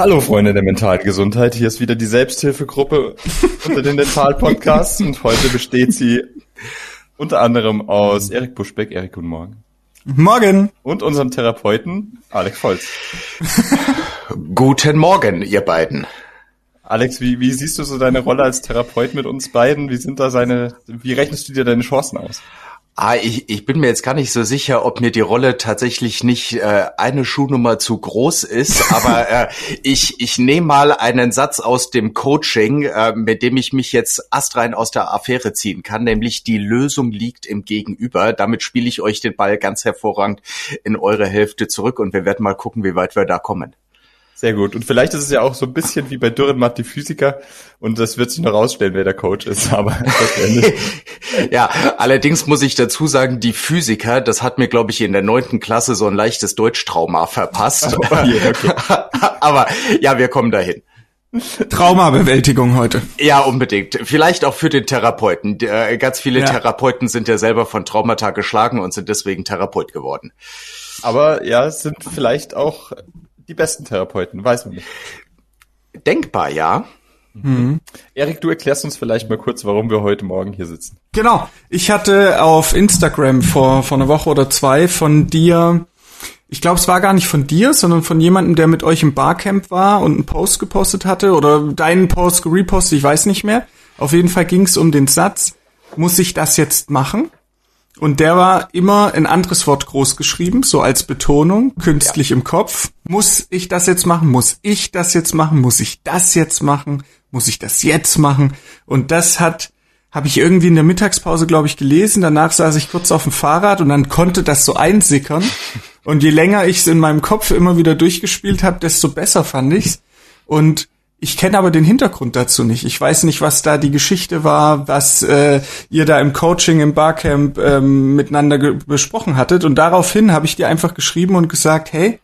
Hallo Freunde der mentalen Gesundheit, hier ist wieder die Selbsthilfegruppe unter den Dental-Podcasts und heute besteht sie unter anderem aus Erik Buschbeck, Erik, guten Morgen. Morgen. Und unserem Therapeuten Alex Volz. guten Morgen, ihr beiden. Alex, wie, wie siehst du so deine Rolle als Therapeut mit uns beiden? Wie sind da seine, wie rechnest du dir deine Chancen aus? Ah, ich, ich bin mir jetzt gar nicht so sicher, ob mir die Rolle tatsächlich nicht äh, eine Schuhnummer zu groß ist, aber äh, ich, ich nehme mal einen Satz aus dem Coaching, äh, mit dem ich mich jetzt astrein aus der Affäre ziehen kann, nämlich die Lösung liegt im Gegenüber. Damit spiele ich euch den Ball ganz hervorragend in eure Hälfte zurück und wir werden mal gucken, wie weit wir da kommen. Sehr gut. Und vielleicht ist es ja auch so ein bisschen wie bei Dürrenmatt die Physiker und das wird sich noch rausstellen, wer der Coach ist. Aber ja, allerdings muss ich dazu sagen, die Physiker, das hat mir, glaube ich, in der neunten Klasse so ein leichtes Deutschtrauma verpasst. Oh, okay. Aber ja, wir kommen dahin. Traumabewältigung heute. Ja, unbedingt. Vielleicht auch für den Therapeuten. Äh, ganz viele ja. Therapeuten sind ja selber von Traumata geschlagen und sind deswegen Therapeut geworden. Aber ja, es sind vielleicht auch die besten Therapeuten, weiß man nicht. Denkbar, ja. Mhm. Erik, du erklärst uns vielleicht mal kurz, warum wir heute Morgen hier sitzen. Genau. Ich hatte auf Instagram vor, vor einer Woche oder zwei von dir, ich glaube, es war gar nicht von dir, sondern von jemandem, der mit euch im Barcamp war und einen Post gepostet hatte oder deinen Post gerepostet, ich weiß nicht mehr. Auf jeden Fall ging es um den Satz, muss ich das jetzt machen? Und der war immer ein anderes Wort groß geschrieben, so als Betonung, künstlich ja. im Kopf. Muss ich das jetzt machen? Muss ich das jetzt machen? Muss ich das jetzt machen? Muss ich das jetzt machen? Und das hat, habe ich irgendwie in der Mittagspause, glaube ich, gelesen. Danach saß ich kurz auf dem Fahrrad und dann konnte das so einsickern. Und je länger ich es in meinem Kopf immer wieder durchgespielt habe, desto besser fand ich's. Und ich kenne aber den Hintergrund dazu nicht. Ich weiß nicht, was da die Geschichte war, was äh, ihr da im Coaching, im Barcamp ähm, miteinander besprochen hattet. Und daraufhin habe ich dir einfach geschrieben und gesagt, hey,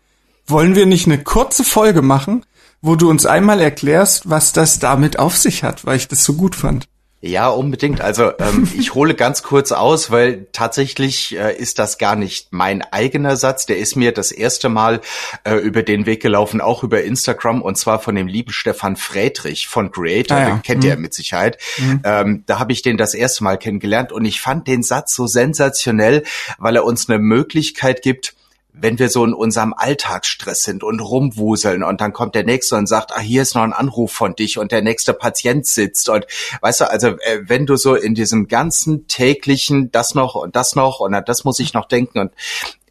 wollen wir nicht eine kurze Folge machen, wo du uns einmal erklärst, was das damit auf sich hat, weil ich das so gut fand. Ja, unbedingt. Also ähm, ich hole ganz kurz aus, weil tatsächlich äh, ist das gar nicht mein eigener Satz. Der ist mir das erste Mal äh, über den Weg gelaufen, auch über Instagram und zwar von dem lieben Stefan Friedrich von Creator. Ah, ja. Den kennt mhm. ihr mit Sicherheit. Mhm. Ähm, da habe ich den das erste Mal kennengelernt und ich fand den Satz so sensationell, weil er uns eine Möglichkeit gibt, wenn wir so in unserem Alltagsstress sind und rumwuseln und dann kommt der Nächste und sagt, ah, hier ist noch ein Anruf von dich und der nächste Patient sitzt und weißt du, also äh, wenn du so in diesem ganzen täglichen das noch und das noch und das muss ich noch denken und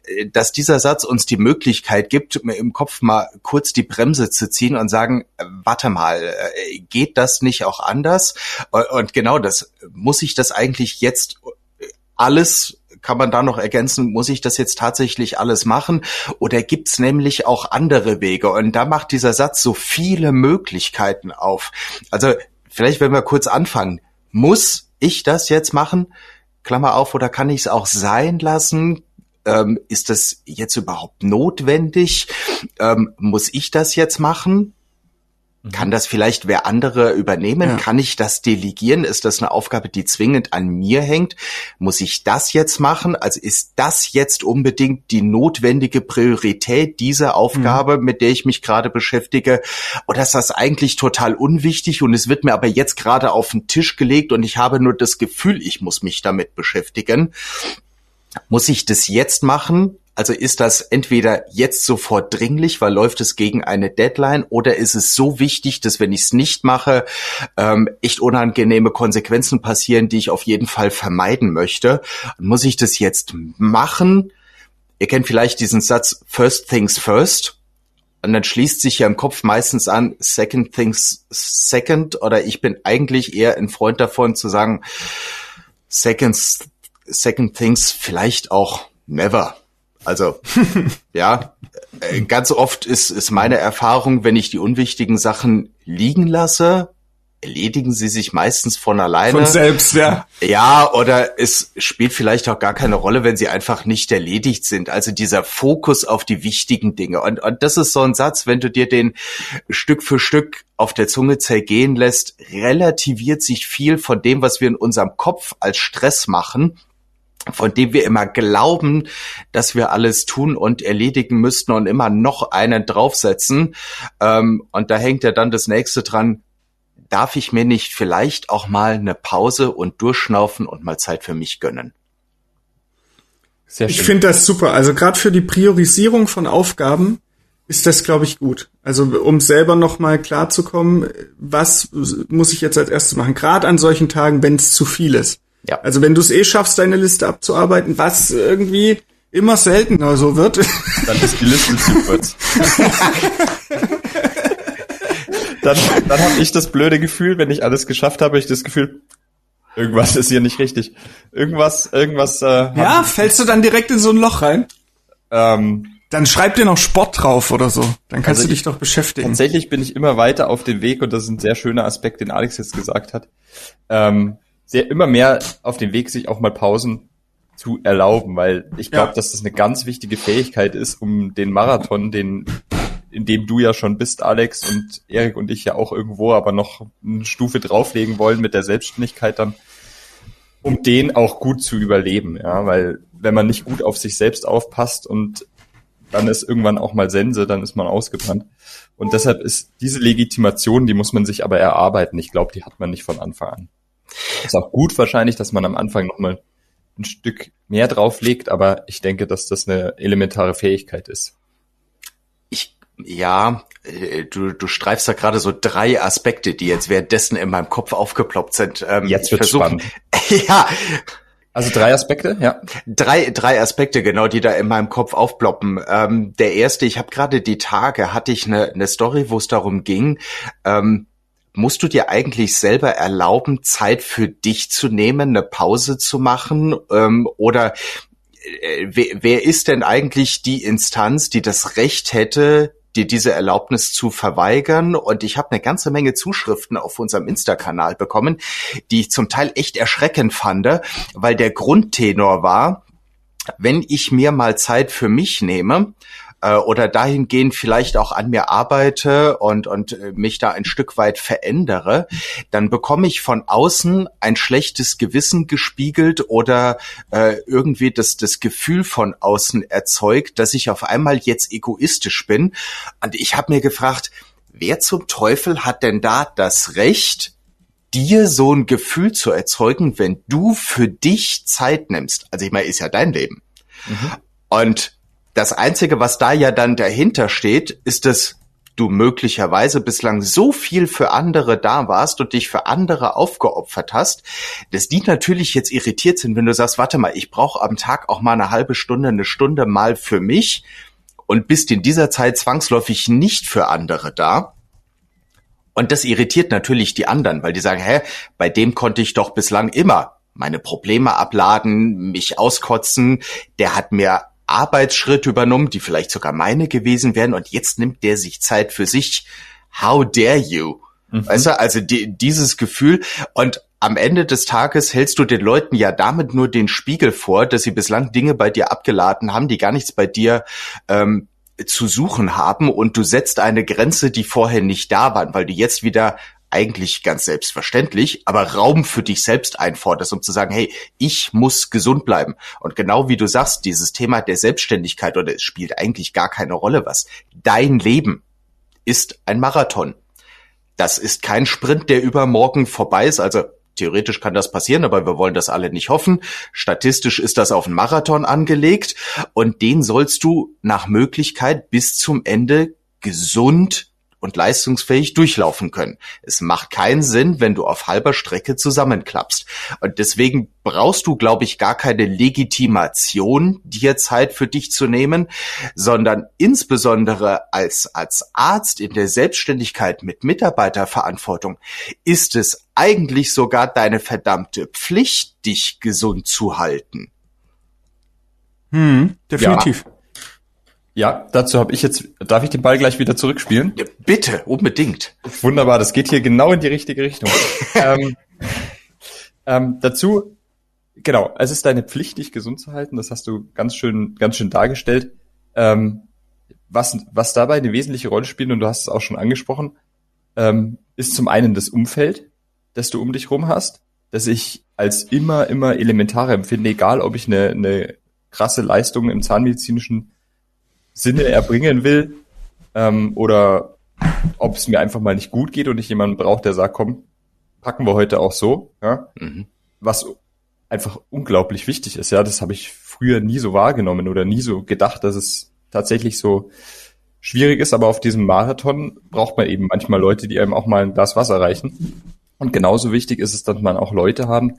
äh, dass dieser Satz uns die Möglichkeit gibt, im Kopf mal kurz die Bremse zu ziehen und sagen, äh, warte mal, geht das nicht auch anders? Und genau das, muss ich das eigentlich jetzt alles kann man da noch ergänzen, muss ich das jetzt tatsächlich alles machen? Oder gibt's nämlich auch andere Wege? Und da macht dieser Satz so viele Möglichkeiten auf. Also vielleicht, wenn wir kurz anfangen, muss ich das jetzt machen? Klammer auf, oder kann ich es auch sein lassen? Ähm, ist das jetzt überhaupt notwendig? Ähm, muss ich das jetzt machen? Kann das vielleicht wer andere übernehmen? Ja. Kann ich das delegieren? Ist das eine Aufgabe, die zwingend an mir hängt? Muss ich das jetzt machen? Also ist das jetzt unbedingt die notwendige Priorität dieser Aufgabe, mhm. mit der ich mich gerade beschäftige? Oder ist das eigentlich total unwichtig und es wird mir aber jetzt gerade auf den Tisch gelegt und ich habe nur das Gefühl, ich muss mich damit beschäftigen? Muss ich das jetzt machen? Also ist das entweder jetzt sofort dringlich, weil läuft es gegen eine Deadline, oder ist es so wichtig, dass wenn ich es nicht mache, ähm, echt unangenehme Konsequenzen passieren, die ich auf jeden Fall vermeiden möchte? Muss ich das jetzt machen? Ihr kennt vielleicht diesen Satz First Things First. Und dann schließt sich ja im Kopf meistens an Second Things Second. Oder ich bin eigentlich eher ein Freund davon zu sagen Seconds, Second Things vielleicht auch never. Also, ja, äh, ganz oft ist, ist meine Erfahrung, wenn ich die unwichtigen Sachen liegen lasse, erledigen sie sich meistens von alleine. Von selbst, ja. Ja, oder es spielt vielleicht auch gar keine Rolle, wenn sie einfach nicht erledigt sind. Also dieser Fokus auf die wichtigen Dinge. Und, und das ist so ein Satz, wenn du dir den Stück für Stück auf der Zunge zergehen lässt, relativiert sich viel von dem, was wir in unserem Kopf als Stress machen von dem wir immer glauben, dass wir alles tun und erledigen müssten und immer noch einen draufsetzen. Ähm, und da hängt ja dann das nächste dran, darf ich mir nicht vielleicht auch mal eine Pause und durchschnaufen und mal Zeit für mich gönnen? Sehr schön. Ich finde das super. Also gerade für die Priorisierung von Aufgaben ist das, glaube ich, gut. Also um selber nochmal klarzukommen, was muss ich jetzt als erstes machen? Gerade an solchen Tagen, wenn es zu viel ist. Ja. Also wenn du es eh schaffst, deine Liste abzuarbeiten, was irgendwie immer seltener so wird. Dann ist die Liste zu kurz. dann dann habe ich das blöde Gefühl, wenn ich alles geschafft habe, ich das Gefühl, irgendwas ist hier nicht richtig. Irgendwas, irgendwas. Äh, ja, fällst du dann direkt in so ein Loch rein? Ähm, dann schreib dir noch Sport drauf oder so. Dann kannst also du dich doch beschäftigen. Tatsächlich bin ich immer weiter auf dem Weg und das ist ein sehr schöner Aspekt, den Alex jetzt gesagt hat. Ähm, sehr immer mehr auf dem Weg, sich auch mal Pausen zu erlauben, weil ich glaube, ja. dass das eine ganz wichtige Fähigkeit ist, um den Marathon, den in dem du ja schon bist, Alex und Erik und ich ja auch irgendwo, aber noch eine Stufe drauflegen wollen mit der Selbstständigkeit dann, um den auch gut zu überleben, ja, weil wenn man nicht gut auf sich selbst aufpasst und dann ist irgendwann auch mal Sense, dann ist man ausgebrannt. Und deshalb ist diese Legitimation, die muss man sich aber erarbeiten. Ich glaube, die hat man nicht von Anfang an. Ist auch gut wahrscheinlich, dass man am Anfang nochmal ein Stück mehr drauflegt, aber ich denke, dass das eine elementare Fähigkeit ist. Ich, ja, äh, du, du streifst da gerade so drei Aspekte, die jetzt währenddessen in meinem Kopf aufgeploppt sind. Ähm, jetzt wird spannend. ja. Also drei Aspekte, ja. Drei, drei Aspekte, genau, die da in meinem Kopf aufploppen. Ähm, der erste, ich habe gerade die Tage, hatte ich eine, eine Story, wo es darum ging, ähm, musst du dir eigentlich selber erlauben, Zeit für dich zu nehmen, eine Pause zu machen? Ähm, oder äh, wer, wer ist denn eigentlich die Instanz, die das Recht hätte, dir diese Erlaubnis zu verweigern. Und ich habe eine ganze Menge Zuschriften auf unserem Insta-Kanal bekommen, die ich zum Teil echt erschreckend fand, weil der Grundtenor war, wenn ich mir mal Zeit für mich nehme, äh, oder dahingehend vielleicht auch an mir arbeite und, und äh, mich da ein Stück weit verändere, dann bekomme ich von außen ein schlechtes Gewissen gespiegelt oder äh, irgendwie das, das Gefühl von außen erzeugt, dass ich auf einmal jetzt egoistisch bin. Und ich habe mir gefragt, wer zum Teufel hat denn da das Recht, dir so ein Gefühl zu erzeugen, wenn du für dich Zeit nimmst? Also ich meine, ist ja dein Leben. Mhm. Und das Einzige, was da ja dann dahinter steht, ist, dass du möglicherweise bislang so viel für andere da warst und dich für andere aufgeopfert hast, dass die natürlich jetzt irritiert sind, wenn du sagst, warte mal, ich brauche am Tag auch mal eine halbe Stunde, eine Stunde mal für mich und bist in dieser Zeit zwangsläufig nicht für andere da. Und das irritiert natürlich die anderen, weil die sagen, hä, bei dem konnte ich doch bislang immer meine Probleme abladen, mich auskotzen, der hat mir Arbeitsschritte übernommen, die vielleicht sogar meine gewesen wären und jetzt nimmt der sich Zeit für sich. How dare you? Mhm. Weißt du, also die, dieses Gefühl und am Ende des Tages hältst du den Leuten ja damit nur den Spiegel vor, dass sie bislang Dinge bei dir abgeladen haben, die gar nichts bei dir ähm, zu suchen haben und du setzt eine Grenze, die vorher nicht da waren, weil du jetzt wieder eigentlich ganz selbstverständlich, aber Raum für dich selbst einforderst, um zu sagen, hey, ich muss gesund bleiben. Und genau wie du sagst, dieses Thema der Selbstständigkeit oder es spielt eigentlich gar keine Rolle was. Dein Leben ist ein Marathon. Das ist kein Sprint, der übermorgen vorbei ist. Also theoretisch kann das passieren, aber wir wollen das alle nicht hoffen. Statistisch ist das auf einen Marathon angelegt und den sollst du nach Möglichkeit bis zum Ende gesund und leistungsfähig durchlaufen können. Es macht keinen Sinn, wenn du auf halber Strecke zusammenklappst. Und deswegen brauchst du, glaube ich, gar keine Legitimation, dir Zeit für dich zu nehmen, sondern insbesondere als, als Arzt in der Selbstständigkeit mit Mitarbeiterverantwortung ist es eigentlich sogar deine verdammte Pflicht, dich gesund zu halten. Hm, definitiv. Ja. Ja, dazu habe ich jetzt, darf ich den Ball gleich wieder zurückspielen? Ja, bitte, unbedingt. Wunderbar, das geht hier genau in die richtige Richtung. ähm, ähm, dazu, genau, es ist deine Pflicht, dich gesund zu halten. Das hast du ganz schön, ganz schön dargestellt. Ähm, was, was dabei eine wesentliche Rolle spielt, und du hast es auch schon angesprochen, ähm, ist zum einen das Umfeld, das du um dich rum hast, das ich als immer, immer elementarer empfinde, egal ob ich eine, eine krasse Leistung im zahnmedizinischen Sinne erbringen will ähm, oder ob es mir einfach mal nicht gut geht und ich jemanden brauche, der sagt, komm, packen wir heute auch so, ja, mhm. was einfach unglaublich wichtig ist, ja, das habe ich früher nie so wahrgenommen oder nie so gedacht, dass es tatsächlich so schwierig ist, aber auf diesem Marathon braucht man eben manchmal Leute, die einem auch mal ein Glas Wasser reichen. Und genauso wichtig ist es, dass man auch Leute haben,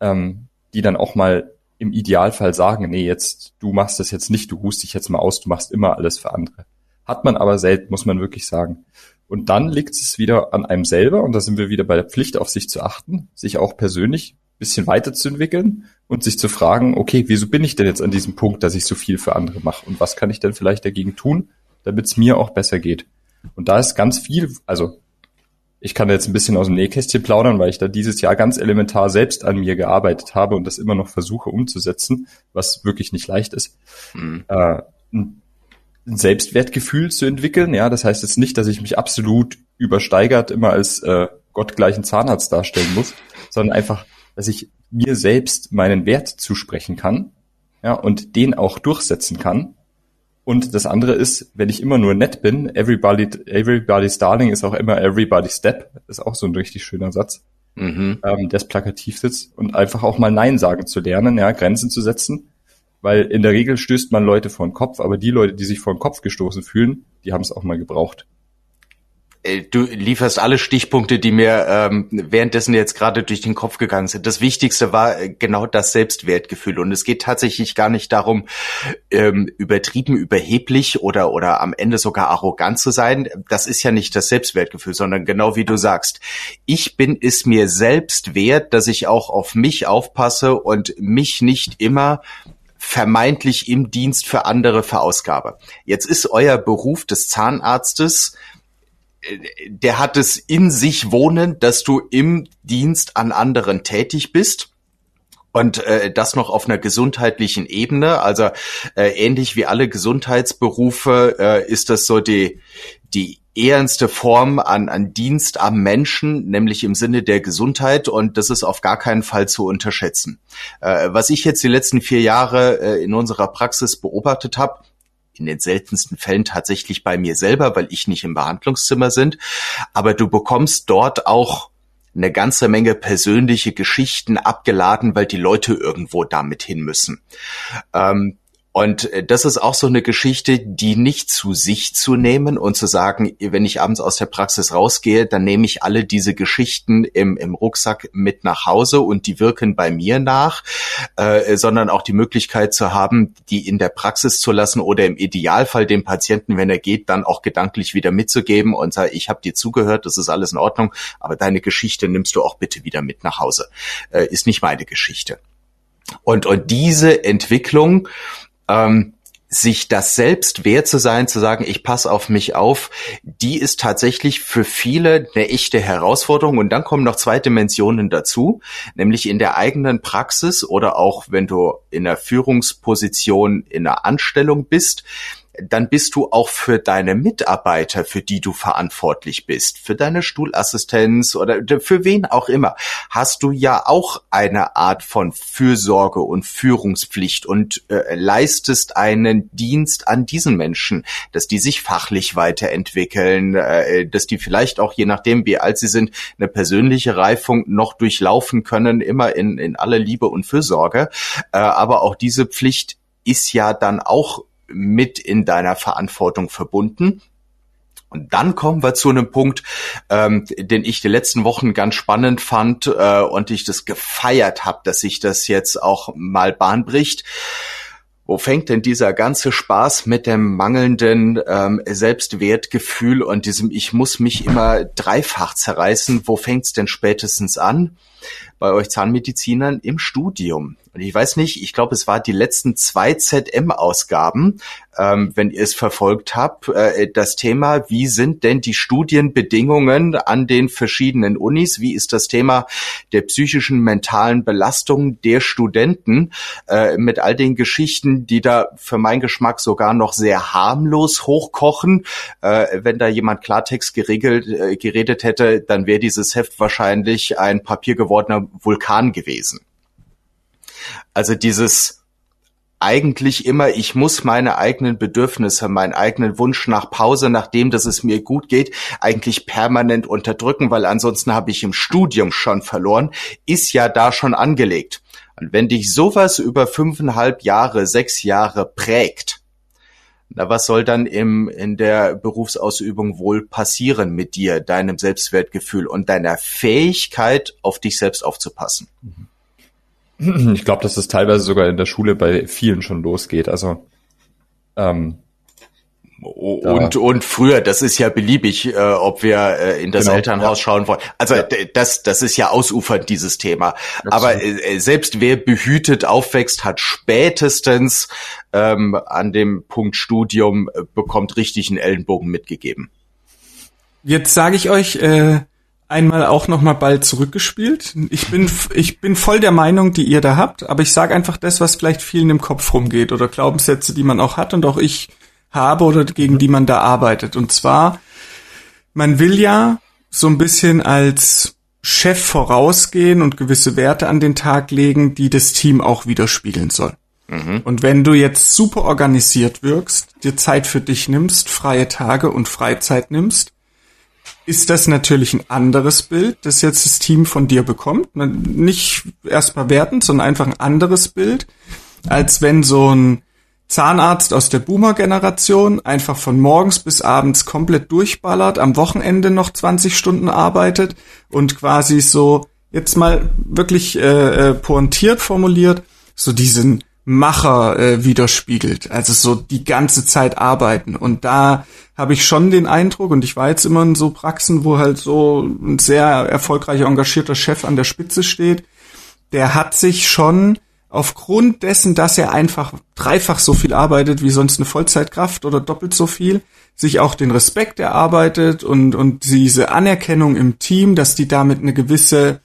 ähm, die dann auch mal im Idealfall sagen, nee, jetzt, du machst das jetzt nicht, du ruhst dich jetzt mal aus, du machst immer alles für andere. Hat man aber selten, muss man wirklich sagen. Und dann liegt es wieder an einem selber, und da sind wir wieder bei der Pflicht, auf sich zu achten, sich auch persönlich bisschen weiterzuentwickeln und sich zu fragen, okay, wieso bin ich denn jetzt an diesem Punkt, dass ich so viel für andere mache? Und was kann ich denn vielleicht dagegen tun, damit es mir auch besser geht? Und da ist ganz viel, also ich kann jetzt ein bisschen aus dem Nähkästchen plaudern, weil ich da dieses Jahr ganz elementar selbst an mir gearbeitet habe und das immer noch versuche umzusetzen, was wirklich nicht leicht ist. Mhm. Äh, ein Selbstwertgefühl zu entwickeln. Ja, das heißt jetzt nicht, dass ich mich absolut übersteigert immer als äh, gottgleichen Zahnarzt darstellen muss, sondern einfach, dass ich mir selbst meinen Wert zusprechen kann, ja, und den auch durchsetzen kann und das andere ist, wenn ich immer nur nett bin, everybody, everybody's darling ist auch immer everybody's step, ist auch so ein richtig schöner Satz, mhm. ähm, der plakativ sitzt und einfach auch mal Nein sagen zu lernen, ja, Grenzen zu setzen, weil in der Regel stößt man Leute vor den Kopf, aber die Leute, die sich vor den Kopf gestoßen fühlen, die haben es auch mal gebraucht. Äh, du lieferst alle Stichpunkte, die mir ähm, währenddessen jetzt gerade durch den Kopf gegangen sind. Das Wichtigste war äh, genau das Selbstwertgefühl. Und es geht tatsächlich gar nicht darum, ähm, übertrieben, überheblich oder, oder am Ende sogar arrogant zu sein. Das ist ja nicht das Selbstwertgefühl, sondern genau wie du sagst. Ich bin es mir selbst wert, dass ich auch auf mich aufpasse und mich nicht immer vermeintlich im Dienst für andere verausgabe. Jetzt ist euer Beruf des Zahnarztes der hat es in sich wohnen, dass du im Dienst an anderen tätig bist. Und äh, das noch auf einer gesundheitlichen Ebene. Also äh, ähnlich wie alle Gesundheitsberufe äh, ist das so die, die ehrenste Form an, an Dienst am Menschen, nämlich im Sinne der Gesundheit. Und das ist auf gar keinen Fall zu unterschätzen. Äh, was ich jetzt die letzten vier Jahre äh, in unserer Praxis beobachtet habe, in den seltensten Fällen tatsächlich bei mir selber, weil ich nicht im Behandlungszimmer sind. Aber du bekommst dort auch eine ganze Menge persönliche Geschichten abgeladen, weil die Leute irgendwo damit hin müssen. Ähm, und äh, das ist auch so eine Geschichte, die nicht zu sich zu nehmen und zu sagen, wenn ich abends aus der Praxis rausgehe, dann nehme ich alle diese Geschichten im, im Rucksack mit nach Hause und die wirken bei mir nach, äh, sondern auch die Möglichkeit zu haben, die in der Praxis zu lassen oder im Idealfall dem Patienten, wenn er geht, dann auch gedanklich wieder mitzugeben und sagen, ich habe dir zugehört, das ist alles in Ordnung, aber deine Geschichte nimmst du auch bitte wieder mit nach Hause. Äh, ist nicht meine Geschichte. Und, und diese Entwicklung, ähm, sich das selbst wert zu sein, zu sagen, ich passe auf mich auf, die ist tatsächlich für viele eine echte Herausforderung. Und dann kommen noch zwei Dimensionen dazu, nämlich in der eigenen Praxis oder auch wenn du in der Führungsposition in einer Anstellung bist, dann bist du auch für deine Mitarbeiter, für die du verantwortlich bist, für deine Stuhlassistenz oder für wen auch immer, hast du ja auch eine Art von Fürsorge und Führungspflicht und äh, leistest einen Dienst an diesen Menschen, dass die sich fachlich weiterentwickeln, äh, dass die vielleicht auch, je nachdem wie alt sie sind, eine persönliche Reifung noch durchlaufen können, immer in, in aller Liebe und Fürsorge. Äh, aber auch diese Pflicht ist ja dann auch mit in deiner Verantwortung verbunden. Und dann kommen wir zu einem Punkt, ähm, den ich die letzten Wochen ganz spannend fand äh, und ich das gefeiert habe, dass sich das jetzt auch mal Bahn bricht. Wo fängt denn dieser ganze Spaß mit dem mangelnden ähm, Selbstwertgefühl und diesem Ich muss mich immer dreifach zerreißen? Wo fängt's denn spätestens an? Bei euch Zahnmedizinern im Studium. und ich weiß nicht, ich glaube, es war die letzten zwei ZM-Ausgaben, ähm, wenn ihr es verfolgt habt, äh, das Thema, wie sind denn die Studienbedingungen an den verschiedenen Unis? Wie ist das Thema der psychischen, mentalen Belastung der Studenten äh, mit all den Geschichten, die da für meinen Geschmack sogar noch sehr harmlos hochkochen? Äh, wenn da jemand Klartext geregelt, äh, geredet hätte, dann wäre dieses Heft wahrscheinlich ein papiergewordener Vulkan gewesen. Also dieses eigentlich immer, ich muss meine eigenen Bedürfnisse, meinen eigenen Wunsch nach Pause, nachdem, dass es mir gut geht, eigentlich permanent unterdrücken, weil ansonsten habe ich im Studium schon verloren, ist ja da schon angelegt. Und wenn dich sowas über fünfeinhalb Jahre, sechs Jahre prägt, na, was soll dann im, in der Berufsausübung wohl passieren mit dir, deinem Selbstwertgefühl und deiner Fähigkeit, auf dich selbst aufzupassen? Ich glaube, dass das teilweise sogar in der Schule bei vielen schon losgeht. Also ähm, und, und früher, das ist ja beliebig, äh, ob wir äh, in das genau, Elternhaus ja. schauen wollen. Also ja. das, das ist ja ausufernd, dieses Thema. Absolut. Aber äh, selbst wer behütet aufwächst, hat spätestens ähm, an dem Punkt Studium äh, bekommt richtig einen Ellenbogen mitgegeben. Jetzt sage ich euch, äh, einmal auch noch mal Ball zurückgespielt. Ich bin ich bin voll der Meinung, die ihr da habt, aber ich sage einfach das, was vielleicht vielen im Kopf rumgeht oder Glaubenssätze, die man auch hat und auch ich habe oder gegen die man da arbeitet. Und zwar, man will ja so ein bisschen als Chef vorausgehen und gewisse Werte an den Tag legen, die das Team auch widerspiegeln soll. Mhm. Und wenn du jetzt super organisiert wirkst, dir Zeit für dich nimmst, freie Tage und Freizeit nimmst, ist das natürlich ein anderes Bild, das jetzt das Team von dir bekommt. Nicht erstmal wertend, sondern einfach ein anderes Bild, als wenn so ein Zahnarzt aus der Boomer-Generation einfach von morgens bis abends komplett durchballert, am Wochenende noch 20 Stunden arbeitet und quasi so jetzt mal wirklich äh, äh, pointiert formuliert, so diesen Macher äh, widerspiegelt. Also so die ganze Zeit arbeiten. Und da habe ich schon den Eindruck, und ich war jetzt immer in so Praxen, wo halt so ein sehr erfolgreicher, engagierter Chef an der Spitze steht, der hat sich schon aufgrund dessen, dass er einfach dreifach so viel arbeitet wie sonst eine Vollzeitkraft oder doppelt so viel, sich auch den Respekt erarbeitet und, und diese Anerkennung im Team, dass die damit eine gewisse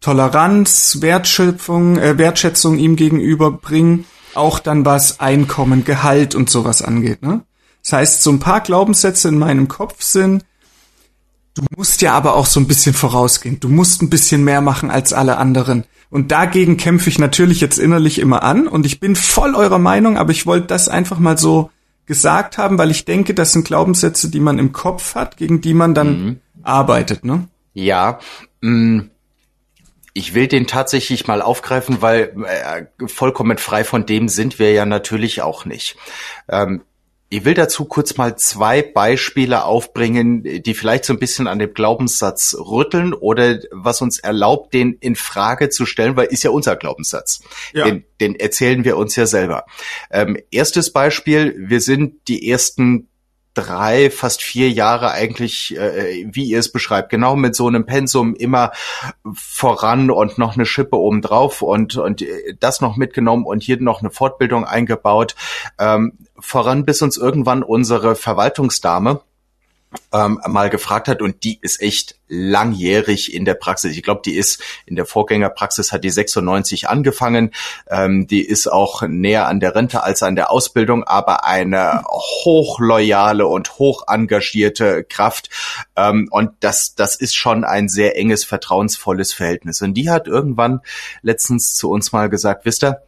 Toleranz, Wertschöpfung, äh, Wertschätzung ihm gegenüber bringen, auch dann was Einkommen, Gehalt und sowas angeht. Ne? Das heißt, so ein paar Glaubenssätze in meinem Kopf sind, du musst ja aber auch so ein bisschen vorausgehen. Du musst ein bisschen mehr machen als alle anderen. Und dagegen kämpfe ich natürlich jetzt innerlich immer an und ich bin voll eurer Meinung, aber ich wollte das einfach mal so gesagt haben, weil ich denke, das sind Glaubenssätze, die man im Kopf hat, gegen die man dann mhm. arbeitet, ne? Ja, mh, mm, ich will den tatsächlich mal aufgreifen, weil äh, vollkommen frei von dem sind wir ja natürlich auch nicht. Ähm, ich will dazu kurz mal zwei Beispiele aufbringen, die vielleicht so ein bisschen an dem Glaubenssatz rütteln oder was uns erlaubt, den in Frage zu stellen, weil ist ja unser Glaubenssatz. Ja. Den, den erzählen wir uns ja selber. Ähm, erstes Beispiel, wir sind die ersten drei, fast vier Jahre eigentlich, äh, wie ihr es beschreibt, genau mit so einem Pensum immer voran und noch eine Schippe obendrauf und, und das noch mitgenommen und hier noch eine Fortbildung eingebaut, ähm, voran bis uns irgendwann unsere Verwaltungsdame ähm, mal gefragt hat und die ist echt langjährig in der Praxis. Ich glaube, die ist in der Vorgängerpraxis hat die 96 angefangen. Ähm, die ist auch näher an der Rente als an der Ausbildung, aber eine hochloyale und hoch engagierte Kraft. Ähm, und das, das ist schon ein sehr enges, vertrauensvolles Verhältnis. Und die hat irgendwann letztens zu uns mal gesagt, wisst ihr,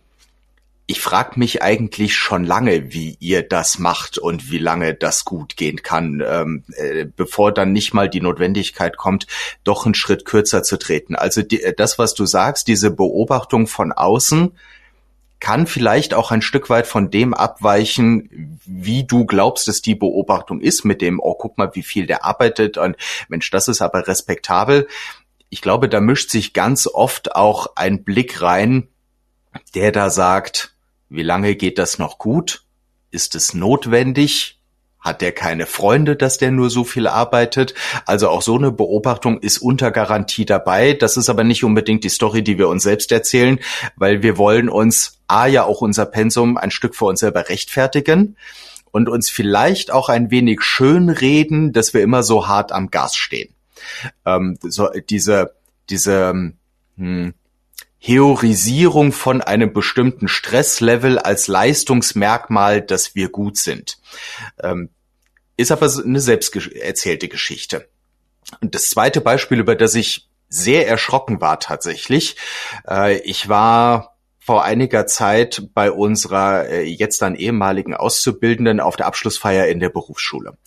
ich frage mich eigentlich schon lange, wie ihr das macht und wie lange das gut gehen kann, ähm, äh, bevor dann nicht mal die Notwendigkeit kommt, doch einen Schritt kürzer zu treten. Also die, äh, das, was du sagst, diese Beobachtung von außen, kann vielleicht auch ein Stück weit von dem abweichen, wie du glaubst, dass die Beobachtung ist, mit dem, oh, guck mal, wie viel der arbeitet und Mensch, das ist aber respektabel. Ich glaube, da mischt sich ganz oft auch ein Blick rein, der da sagt, wie lange geht das noch gut? Ist es notwendig? Hat der keine Freunde, dass der nur so viel arbeitet? Also auch so eine Beobachtung ist unter Garantie dabei. Das ist aber nicht unbedingt die Story, die wir uns selbst erzählen, weil wir wollen uns A ja auch unser Pensum ein Stück vor uns selber rechtfertigen und uns vielleicht auch ein wenig schön reden, dass wir immer so hart am Gas stehen. Ähm, so diese, diese, hm, Heorisierung von einem bestimmten Stresslevel als Leistungsmerkmal, dass wir gut sind. Ähm, ist aber eine selbst erzählte Geschichte. Und das zweite Beispiel, über das ich sehr erschrocken war tatsächlich, äh, ich war vor einiger Zeit bei unserer äh, jetzt dann ehemaligen Auszubildenden auf der Abschlussfeier in der Berufsschule.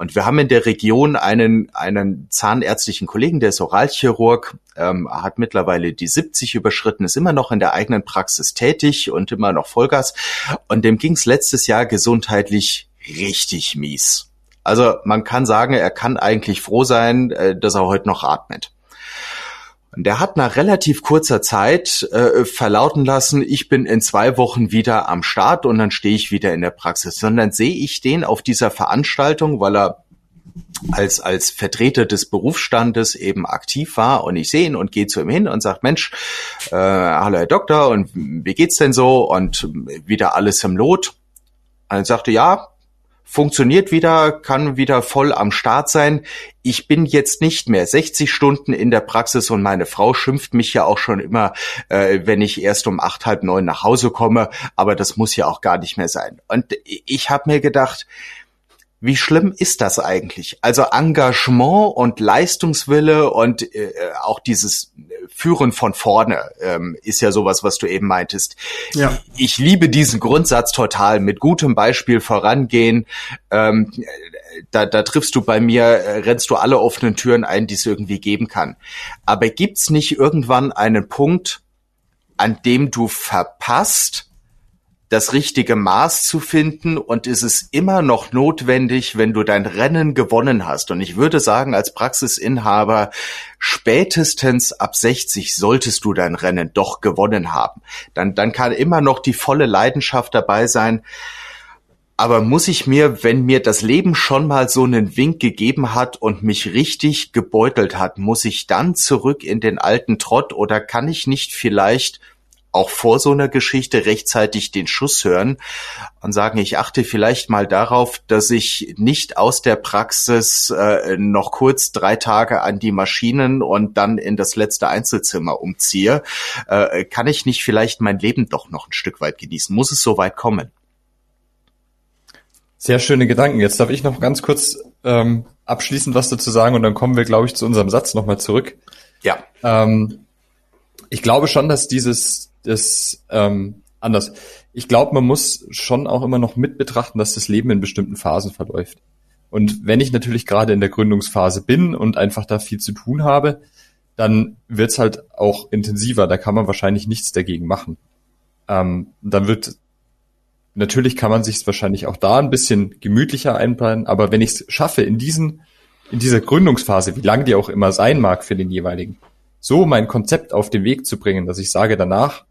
Und wir haben in der Region einen, einen zahnärztlichen Kollegen, der ist Oralchirurg, ähm, hat mittlerweile die 70 überschritten, ist immer noch in der eigenen Praxis tätig und immer noch Vollgas. Und dem ging es letztes Jahr gesundheitlich richtig mies. Also man kann sagen, er kann eigentlich froh sein, äh, dass er heute noch atmet. Der hat nach relativ kurzer Zeit äh, verlauten lassen, ich bin in zwei Wochen wieder am Start und dann stehe ich wieder in der Praxis. Sondern sehe ich den auf dieser Veranstaltung, weil er als, als Vertreter des Berufsstandes eben aktiv war und ich sehe ihn und gehe zu ihm hin und sage, Mensch, äh, hallo Herr Doktor und wie geht's denn so? Und wieder alles im Lot. Und er sagte, ja, funktioniert wieder, kann wieder voll am Start sein. Ich bin jetzt nicht mehr 60 Stunden in der Praxis und meine Frau schimpft mich ja auch schon immer, äh, wenn ich erst um acht, halb neun nach Hause komme, aber das muss ja auch gar nicht mehr sein. Und ich habe mir gedacht, wie schlimm ist das eigentlich? Also Engagement und Leistungswille und äh, auch dieses Führen von vorne ähm, ist ja sowas, was du eben meintest. Ja. Ich liebe diesen Grundsatz total. Mit gutem Beispiel vorangehen. Ähm, da, da triffst du bei mir, äh, rennst du alle offenen Türen ein, die es irgendwie geben kann. Aber gibt's nicht irgendwann einen Punkt, an dem du verpasst, das richtige Maß zu finden und ist es immer noch notwendig, wenn du dein Rennen gewonnen hast. Und ich würde sagen, als Praxisinhaber, spätestens ab 60 solltest du dein Rennen doch gewonnen haben. Dann, dann kann immer noch die volle Leidenschaft dabei sein. Aber muss ich mir, wenn mir das Leben schon mal so einen Wink gegeben hat und mich richtig gebeutelt hat, muss ich dann zurück in den alten Trott oder kann ich nicht vielleicht auch vor so einer Geschichte rechtzeitig den Schuss hören und sagen, ich achte vielleicht mal darauf, dass ich nicht aus der Praxis äh, noch kurz drei Tage an die Maschinen und dann in das letzte Einzelzimmer umziehe. Äh, kann ich nicht vielleicht mein Leben doch noch ein Stück weit genießen? Muss es so weit kommen? Sehr schöne Gedanken. Jetzt darf ich noch ganz kurz ähm, abschließend was dazu sagen und dann kommen wir, glaube ich, zu unserem Satz nochmal zurück. Ja. Ähm, ich glaube schon, dass dieses das ähm, anders. Ich glaube, man muss schon auch immer noch mit betrachten, dass das Leben in bestimmten Phasen verläuft. Und wenn ich natürlich gerade in der Gründungsphase bin und einfach da viel zu tun habe, dann wird's halt auch intensiver. Da kann man wahrscheinlich nichts dagegen machen. Ähm, dann wird natürlich kann man sich wahrscheinlich auch da ein bisschen gemütlicher einplanen, aber wenn ich es schaffe, in diesen, in dieser Gründungsphase, wie lang die auch immer sein mag für den jeweiligen, so mein Konzept auf den Weg zu bringen, dass ich sage, danach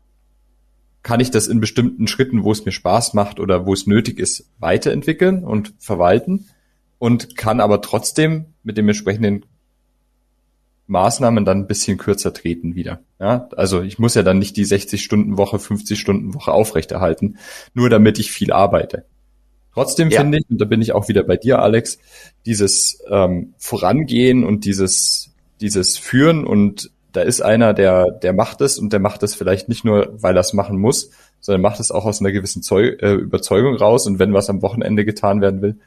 kann ich das in bestimmten Schritten, wo es mir Spaß macht oder wo es nötig ist, weiterentwickeln und verwalten und kann aber trotzdem mit den entsprechenden Maßnahmen dann ein bisschen kürzer treten wieder. Ja, also ich muss ja dann nicht die 60 Stunden Woche, 50 Stunden Woche aufrechterhalten, nur damit ich viel arbeite. Trotzdem ja. finde ich, und da bin ich auch wieder bei dir, Alex, dieses ähm, Vorangehen und dieses, dieses Führen und da ist einer, der, der macht es und der macht es vielleicht nicht nur, weil er es machen muss, sondern macht es auch aus einer gewissen Zeug, äh, Überzeugung raus. Und wenn was am Wochenende getan werden will,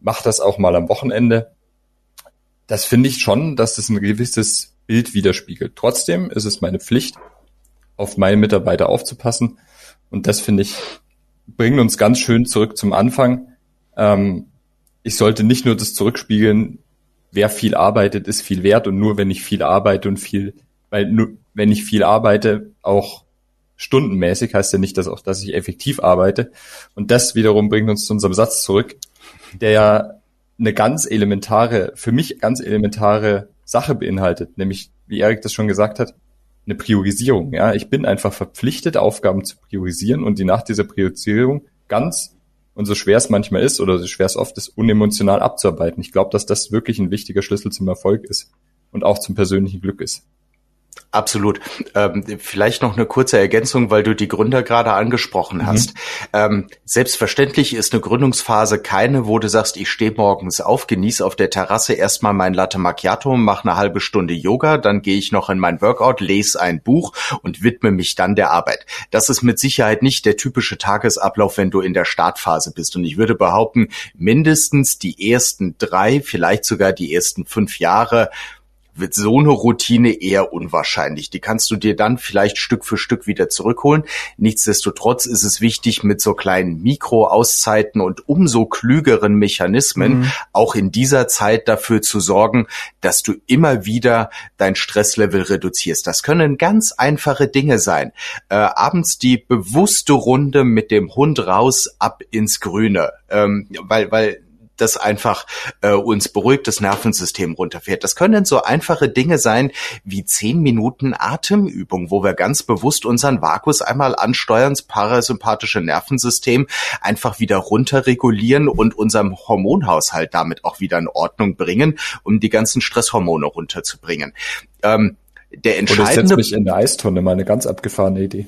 macht das auch mal am Wochenende. Das finde ich schon, dass das ein gewisses Bild widerspiegelt. Trotzdem ist es meine Pflicht, auf meine Mitarbeiter aufzupassen. Und das finde ich, bringt uns ganz schön zurück zum Anfang. Ähm, ich sollte nicht nur das zurückspiegeln, wer viel arbeitet, ist viel wert und nur wenn ich viel arbeite und viel, weil nur wenn ich viel arbeite, auch stundenmäßig, heißt ja nicht, dass auch, dass ich effektiv arbeite. Und das wiederum bringt uns zu unserem Satz zurück, der ja eine ganz elementare, für mich ganz elementare Sache beinhaltet, nämlich, wie Erik das schon gesagt hat, eine Priorisierung. Ja, ich bin einfach verpflichtet, Aufgaben zu priorisieren und die nach dieser Priorisierung ganz und so schwer es manchmal ist oder so schwer es oft ist, unemotional abzuarbeiten. Ich glaube, dass das wirklich ein wichtiger Schlüssel zum Erfolg ist und auch zum persönlichen Glück ist. Absolut. Ähm, vielleicht noch eine kurze Ergänzung, weil du die Gründer gerade angesprochen hast. Mhm. Ähm, selbstverständlich ist eine Gründungsphase keine, wo du sagst, ich stehe morgens auf, genieße auf der Terrasse erstmal mein Latte Macchiato, mache eine halbe Stunde Yoga, dann gehe ich noch in mein Workout, lese ein Buch und widme mich dann der Arbeit. Das ist mit Sicherheit nicht der typische Tagesablauf, wenn du in der Startphase bist. Und ich würde behaupten, mindestens die ersten drei, vielleicht sogar die ersten fünf Jahre wird so eine Routine eher unwahrscheinlich. Die kannst du dir dann vielleicht Stück für Stück wieder zurückholen. Nichtsdestotrotz ist es wichtig, mit so kleinen Mikroauszeiten und umso klügeren Mechanismen mhm. auch in dieser Zeit dafür zu sorgen, dass du immer wieder dein Stresslevel reduzierst. Das können ganz einfache Dinge sein. Äh, abends die bewusste Runde mit dem Hund raus ab ins Grüne, ähm, weil weil das einfach äh, uns beruhigt, das Nervensystem runterfährt. Das können so einfache Dinge sein wie zehn Minuten Atemübung, wo wir ganz bewusst unseren Vagus einmal ansteuern, das parasympathische Nervensystem einfach wieder runterregulieren und unserem Hormonhaushalt damit auch wieder in Ordnung bringen, um die ganzen Stresshormone runterzubringen. Ähm, der entscheidende. Und ich setze mich in der Eistonne, mal eine ganz abgefahrene Idee.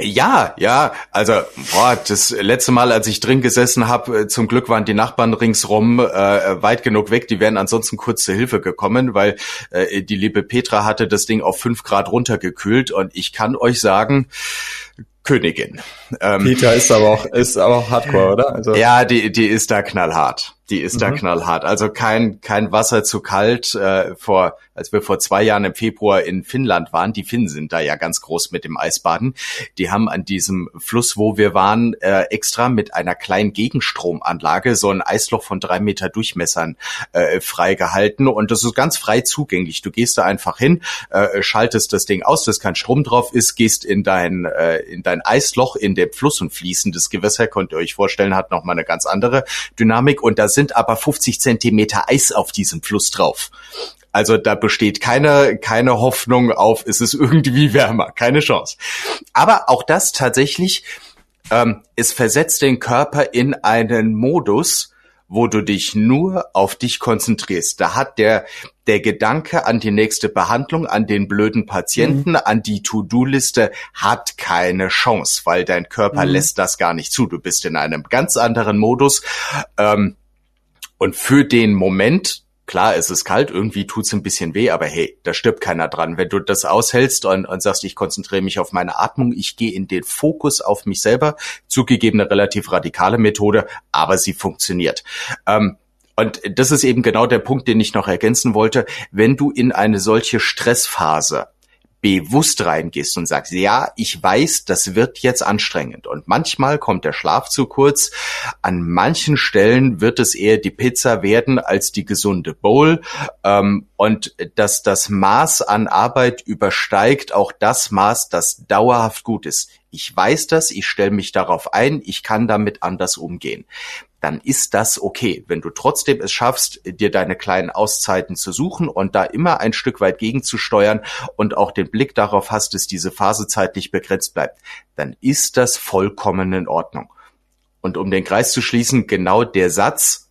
Ja, ja, also boah, das letzte Mal, als ich drin gesessen habe, äh, zum Glück waren die Nachbarn ringsrum äh, weit genug weg, die wären ansonsten kurz zur Hilfe gekommen, weil äh, die liebe Petra hatte das Ding auf fünf Grad runtergekühlt und ich kann euch sagen, Königin. Ähm, Peter ist aber auch ist aber auch Hardcore, oder? Also ja, die die ist da knallhart. Die ist mhm. da knallhart. Also kein kein Wasser zu kalt. Äh, vor als wir vor zwei Jahren im Februar in Finnland waren, die Finnen sind da ja ganz groß mit dem Eisbaden. Die haben an diesem Fluss, wo wir waren, äh, extra mit einer kleinen Gegenstromanlage so ein Eisloch von drei Meter Durchmessern äh, freigehalten und das ist ganz frei zugänglich. Du gehst da einfach hin, äh, schaltest das Ding aus, dass kein Strom drauf ist, gehst in dein äh, in dein Eisloch in dem Fluss und fließendes Gewässer, könnt ihr euch vorstellen, hat noch mal eine ganz andere Dynamik und da sind aber 50 Zentimeter Eis auf diesem Fluss drauf. Also da besteht keine, keine Hoffnung auf, es ist irgendwie wärmer, keine Chance. Aber auch das tatsächlich, ähm, es versetzt den Körper in einen Modus, wo du dich nur auf dich konzentrierst. Da hat der, der Gedanke an die nächste Behandlung, an den blöden Patienten, mhm. an die To-Do-Liste hat keine Chance, weil dein Körper mhm. lässt das gar nicht zu. Du bist in einem ganz anderen Modus. Ähm, und für den Moment, klar, es ist kalt, irgendwie tut's ein bisschen weh, aber hey, da stirbt keiner dran. Wenn du das aushältst und, und sagst, ich konzentriere mich auf meine Atmung, ich gehe in den Fokus auf mich selber, zugegeben eine relativ radikale Methode, aber sie funktioniert. Ähm, und das ist eben genau der Punkt, den ich noch ergänzen wollte. Wenn du in eine solche Stressphase bewusst reingehst und sagst, ja, ich weiß, das wird jetzt anstrengend. Und manchmal kommt der Schlaf zu kurz. An manchen Stellen wird es eher die Pizza werden als die gesunde Bowl. Ähm, und dass das Maß an Arbeit übersteigt auch das Maß, das dauerhaft gut ist. Ich weiß das, ich stelle mich darauf ein, ich kann damit anders umgehen dann ist das okay. Wenn du trotzdem es schaffst, dir deine kleinen Auszeiten zu suchen und da immer ein Stück weit gegenzusteuern und auch den Blick darauf hast, dass diese Phase zeitlich begrenzt bleibt, dann ist das vollkommen in Ordnung. Und um den Kreis zu schließen, genau der Satz,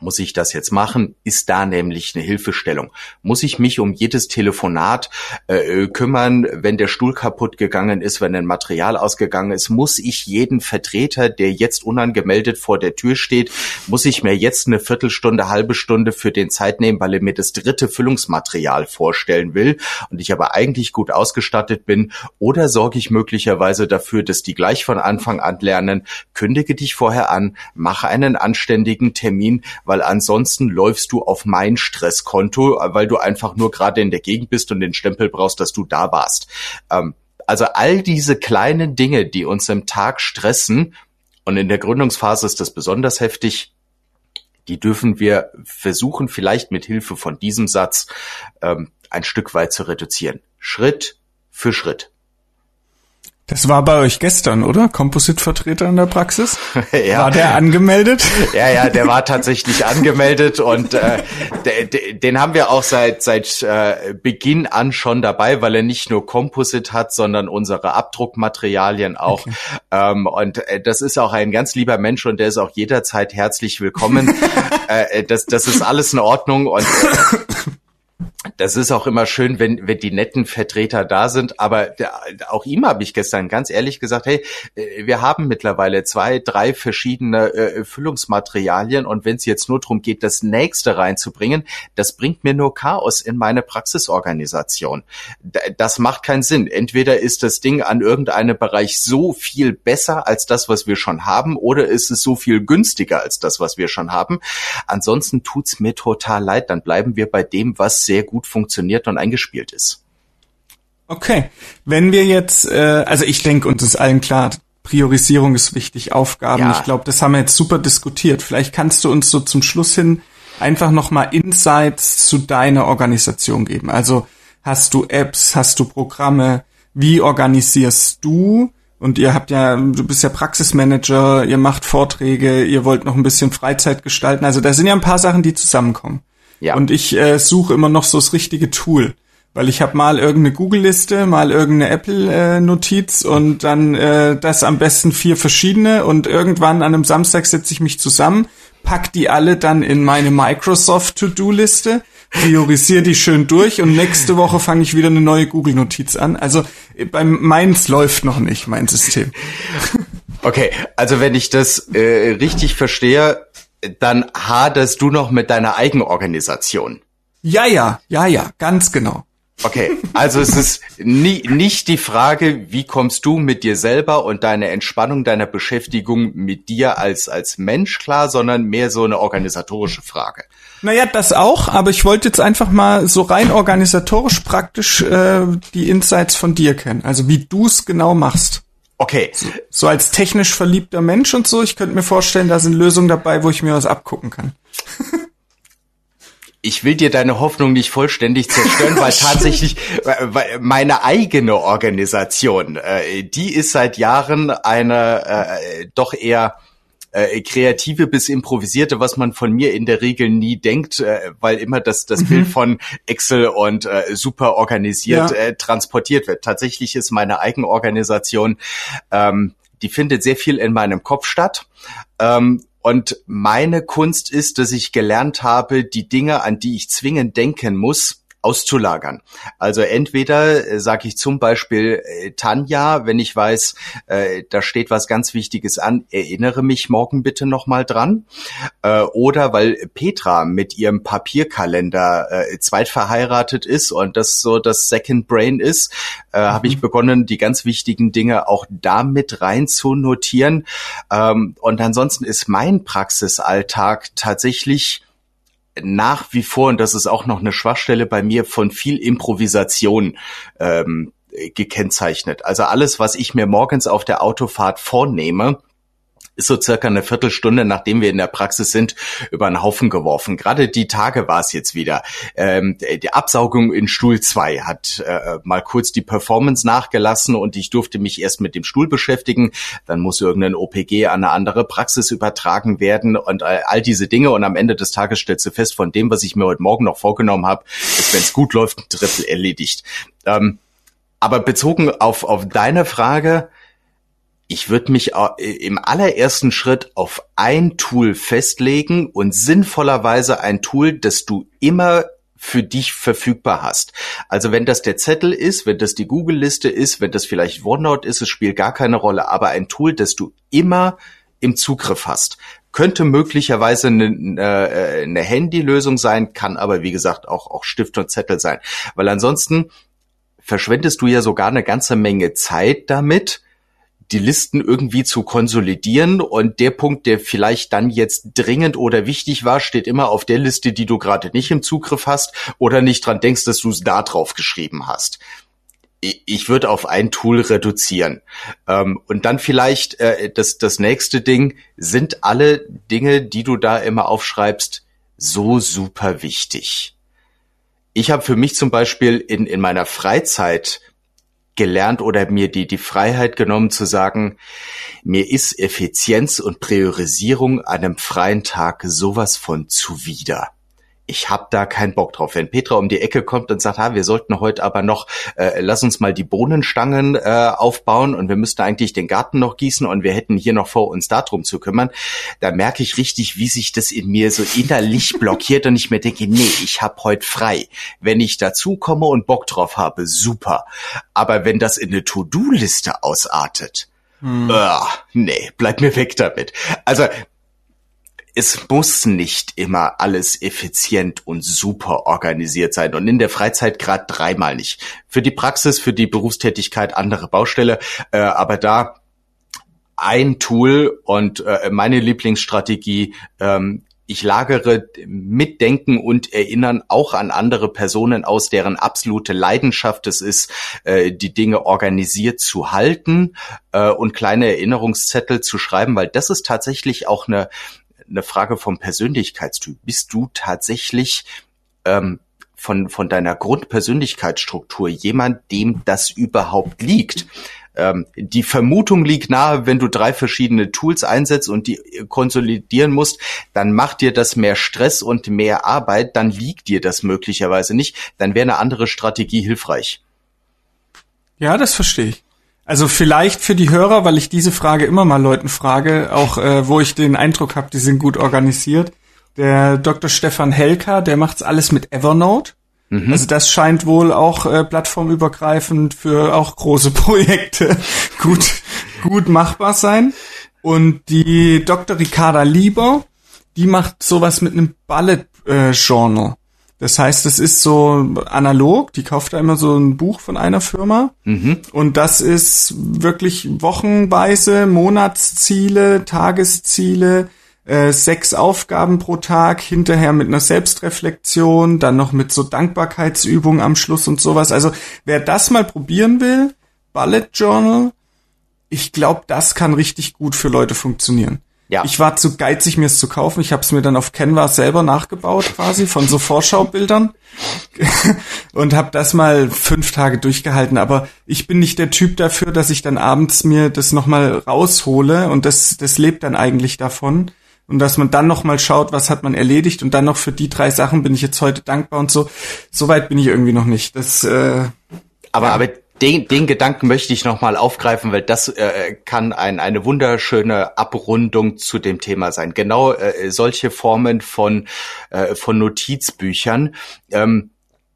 muss ich das jetzt machen? Ist da nämlich eine Hilfestellung? Muss ich mich um jedes Telefonat äh, kümmern, wenn der Stuhl kaputt gegangen ist, wenn ein Material ausgegangen ist? Muss ich jeden Vertreter, der jetzt unangemeldet vor der Tür steht, muss ich mir jetzt eine Viertelstunde, halbe Stunde für den Zeit nehmen, weil er mir das dritte Füllungsmaterial vorstellen will und ich aber eigentlich gut ausgestattet bin? Oder sorge ich möglicherweise dafür, dass die gleich von Anfang an lernen, kündige dich vorher an, mache einen anständigen Termin, weil ansonsten läufst du auf mein Stresskonto, weil du einfach nur gerade in der Gegend bist und den Stempel brauchst, dass du da warst. Ähm, also all diese kleinen Dinge, die uns im Tag stressen, und in der Gründungsphase ist das besonders heftig, die dürfen wir versuchen, vielleicht mit Hilfe von diesem Satz ähm, ein Stück weit zu reduzieren. Schritt für Schritt. Das war bei euch gestern, oder? Composite-Vertreter in der Praxis? ja. War der angemeldet? ja, ja, der war tatsächlich angemeldet und äh, den haben wir auch seit seit äh, Beginn an schon dabei, weil er nicht nur Composite hat, sondern unsere Abdruckmaterialien auch. Okay. Ähm, und äh, das ist auch ein ganz lieber Mensch und der ist auch jederzeit herzlich willkommen. äh, das, das ist alles in Ordnung und äh, das ist auch immer schön, wenn, wenn die netten Vertreter da sind. Aber der, auch ihm habe ich gestern ganz ehrlich gesagt, hey, äh, wir haben mittlerweile zwei, drei verschiedene äh, Füllungsmaterialien und wenn es jetzt nur darum geht, das nächste reinzubringen, das bringt mir nur Chaos in meine Praxisorganisation. das macht keinen Sinn. Entweder ist das Ding an irgendeinem Bereich so viel besser als das, was wir schon haben, oder ist es so viel günstiger als das, was wir schon haben. Ansonsten tut's mir total leid. Dann bleiben wir bei dem, was sehr gut gut funktioniert und eingespielt ist. Okay, wenn wir jetzt, äh, also ich denke, uns ist allen klar, Priorisierung ist wichtig, Aufgaben. Ja. Ich glaube, das haben wir jetzt super diskutiert. Vielleicht kannst du uns so zum Schluss hin einfach nochmal Insights zu deiner Organisation geben. Also hast du Apps, hast du Programme, wie organisierst du? Und ihr habt ja, du bist ja Praxismanager, ihr macht Vorträge, ihr wollt noch ein bisschen Freizeit gestalten. Also da sind ja ein paar Sachen, die zusammenkommen. Ja. Und ich äh, suche immer noch so das richtige Tool. Weil ich habe mal irgendeine Google-Liste, mal irgendeine Apple-Notiz äh, und dann äh, das am besten vier verschiedene und irgendwann an einem Samstag setze ich mich zusammen, pack die alle dann in meine Microsoft To-Do-Liste, priorisiere die schön durch und nächste Woche fange ich wieder eine neue Google-Notiz an. Also äh, beim meins läuft noch nicht, mein System. Okay, also wenn ich das äh, richtig verstehe, dann haderst du noch mit deiner Eigenorganisation. Ja, ja, ja, ja, ganz genau. Okay, also es ist nie, nicht die Frage, wie kommst du mit dir selber und deine Entspannung, deiner Beschäftigung mit dir als, als Mensch klar, sondern mehr so eine organisatorische Frage. Naja, das auch, aber ich wollte jetzt einfach mal so rein organisatorisch praktisch äh, die Insights von dir kennen, also wie du es genau machst. Okay. So, so, als technisch verliebter Mensch und so, ich könnte mir vorstellen, da sind Lösungen dabei, wo ich mir was abgucken kann. ich will dir deine Hoffnung nicht vollständig zerstören, weil tatsächlich weil meine eigene Organisation, äh, die ist seit Jahren eine äh, doch eher äh, kreative bis improvisierte, was man von mir in der Regel nie denkt, äh, weil immer das, das mhm. Bild von Excel und äh, super organisiert ja. äh, transportiert wird. Tatsächlich ist meine Eigenorganisation, ähm, die findet sehr viel in meinem Kopf statt. Ähm, und meine Kunst ist, dass ich gelernt habe, die Dinge, an die ich zwingend denken muss, auszulagern. Also entweder äh, sage ich zum Beispiel äh, Tanja, wenn ich weiß, äh, da steht was ganz Wichtiges an, erinnere mich morgen bitte noch mal dran. Äh, oder weil Petra mit ihrem Papierkalender äh, zweitverheiratet ist und das so das Second Brain ist, äh, mhm. habe ich begonnen, die ganz wichtigen Dinge auch damit rein zu notieren. Ähm, und ansonsten ist mein Praxisalltag tatsächlich nach wie vor, und das ist auch noch eine Schwachstelle bei mir, von viel Improvisation ähm, gekennzeichnet. Also alles, was ich mir morgens auf der Autofahrt vornehme, ist so circa eine Viertelstunde, nachdem wir in der Praxis sind, über einen Haufen geworfen. Gerade die Tage war es jetzt wieder. Ähm, die Absaugung in Stuhl 2 hat äh, mal kurz die Performance nachgelassen und ich durfte mich erst mit dem Stuhl beschäftigen. Dann muss irgendein OPG an eine andere Praxis übertragen werden und all, all diese Dinge. Und am Ende des Tages stellst du fest, von dem, was ich mir heute Morgen noch vorgenommen habe, ist, wenn es gut läuft, ein Drittel erledigt. Ähm, aber bezogen auf, auf deine Frage, ich würde mich im allerersten Schritt auf ein Tool festlegen und sinnvollerweise ein Tool, das du immer für dich verfügbar hast. Also wenn das der Zettel ist, wenn das die Google-Liste ist, wenn das vielleicht OneNote ist, es spielt gar keine Rolle, aber ein Tool, das du immer im Zugriff hast. Könnte möglicherweise eine, äh, eine Handylösung sein, kann aber wie gesagt auch, auch Stift und Zettel sein. Weil ansonsten verschwendest du ja sogar eine ganze Menge Zeit damit, die Listen irgendwie zu konsolidieren und der Punkt, der vielleicht dann jetzt dringend oder wichtig war, steht immer auf der Liste, die du gerade nicht im Zugriff hast oder nicht dran denkst, dass du es da drauf geschrieben hast. Ich würde auf ein Tool reduzieren. Ähm, und dann vielleicht äh, das, das nächste Ding, sind alle Dinge, die du da immer aufschreibst, so super wichtig. Ich habe für mich zum Beispiel in, in meiner Freizeit gelernt oder mir die, die Freiheit genommen zu sagen, mir ist Effizienz und Priorisierung an einem freien Tag sowas von zuwider ich hab da keinen Bock drauf. Wenn Petra um die Ecke kommt und sagt, ah, wir sollten heute aber noch, äh, lass uns mal die Bohnenstangen äh, aufbauen und wir müssten eigentlich den Garten noch gießen und wir hätten hier noch vor, uns darum zu kümmern, da merke ich richtig, wie sich das in mir so innerlich blockiert und ich mir denke, nee, ich hab heute frei. Wenn ich dazu komme und Bock drauf habe, super. Aber wenn das in eine To-Do-Liste ausartet, hm. Uh, nee, bleib mir weg damit. Also es muss nicht immer alles effizient und super organisiert sein und in der Freizeit gerade dreimal nicht. Für die Praxis, für die Berufstätigkeit andere Baustelle, äh, aber da ein Tool und äh, meine Lieblingsstrategie, ähm, ich lagere Mitdenken und Erinnern auch an andere Personen aus, deren absolute Leidenschaft es ist, äh, die Dinge organisiert zu halten äh, und kleine Erinnerungszettel zu schreiben, weil das ist tatsächlich auch eine, eine Frage vom Persönlichkeitstyp. Bist du tatsächlich ähm, von, von deiner Grundpersönlichkeitsstruktur jemand, dem das überhaupt liegt? Ähm, die Vermutung liegt nahe, wenn du drei verschiedene Tools einsetzt und die konsolidieren musst, dann macht dir das mehr Stress und mehr Arbeit, dann liegt dir das möglicherweise nicht, dann wäre eine andere Strategie hilfreich. Ja, das verstehe ich. Also vielleicht für die Hörer, weil ich diese Frage immer mal Leuten frage, auch äh, wo ich den Eindruck habe, die sind gut organisiert. Der Dr. Stefan Helker, der macht's alles mit Evernote. Mhm. Also das scheint wohl auch äh, plattformübergreifend für auch große Projekte gut gut machbar sein. Und die Dr. Ricarda Lieber, die macht sowas mit einem Bullet äh, Journal. Das heißt, es ist so analog, die kauft da immer so ein Buch von einer Firma mhm. und das ist wirklich wochenweise Monatsziele, Tagesziele, äh, sechs Aufgaben pro Tag, hinterher mit einer Selbstreflexion, dann noch mit so Dankbarkeitsübungen am Schluss und sowas. Also wer das mal probieren will, Bullet Journal, ich glaube, das kann richtig gut für Leute funktionieren. Ja. Ich war zu geizig, mir es zu kaufen. Ich habe es mir dann auf Canva selber nachgebaut, quasi von so Vorschaubildern und habe das mal fünf Tage durchgehalten. Aber ich bin nicht der Typ dafür, dass ich dann abends mir das nochmal raushole und das, das lebt dann eigentlich davon. Und dass man dann nochmal schaut, was hat man erledigt und dann noch für die drei Sachen bin ich jetzt heute dankbar und so. So weit bin ich irgendwie noch nicht. Das, äh, aber, aber den, den Gedanken möchte ich nochmal aufgreifen, weil das äh, kann ein, eine wunderschöne Abrundung zu dem Thema sein. Genau äh, solche Formen von, äh, von Notizbüchern. Ähm,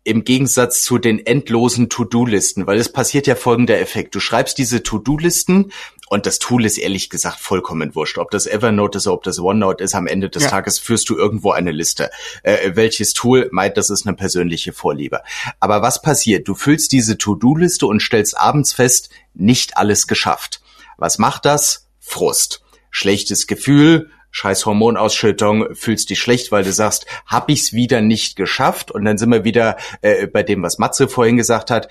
im Gegensatz zu den endlosen To-Do-Listen, weil es passiert ja folgender Effekt. Du schreibst diese To-Do-Listen und das Tool ist ehrlich gesagt vollkommen wurscht. Ob das Evernote ist, ob das OneNote ist, am Ende des ja. Tages führst du irgendwo eine Liste. Äh, welches Tool meint, das ist eine persönliche Vorliebe. Aber was passiert? Du füllst diese To-Do-Liste und stellst abends fest, nicht alles geschafft. Was macht das? Frust. Schlechtes Gefühl, scheiß Hormonausschüttung, fühlst dich schlecht, weil du sagst, hab ich's wieder nicht geschafft? Und dann sind wir wieder äh, bei dem, was Matze vorhin gesagt hat.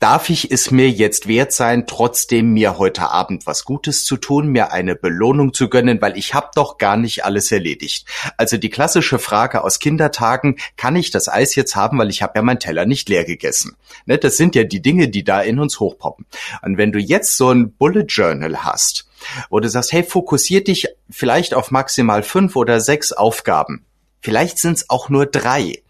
Darf ich es mir jetzt wert sein, trotzdem mir heute Abend was Gutes zu tun, mir eine Belohnung zu gönnen, weil ich habe doch gar nicht alles erledigt. Also die klassische Frage aus Kindertagen, kann ich das Eis jetzt haben, weil ich habe ja meinen Teller nicht leer gegessen. Ne, das sind ja die Dinge, die da in uns hochpoppen. Und wenn du jetzt so ein Bullet Journal hast, wo du sagst, hey, fokussier dich vielleicht auf maximal fünf oder sechs Aufgaben. Vielleicht sind es auch nur drei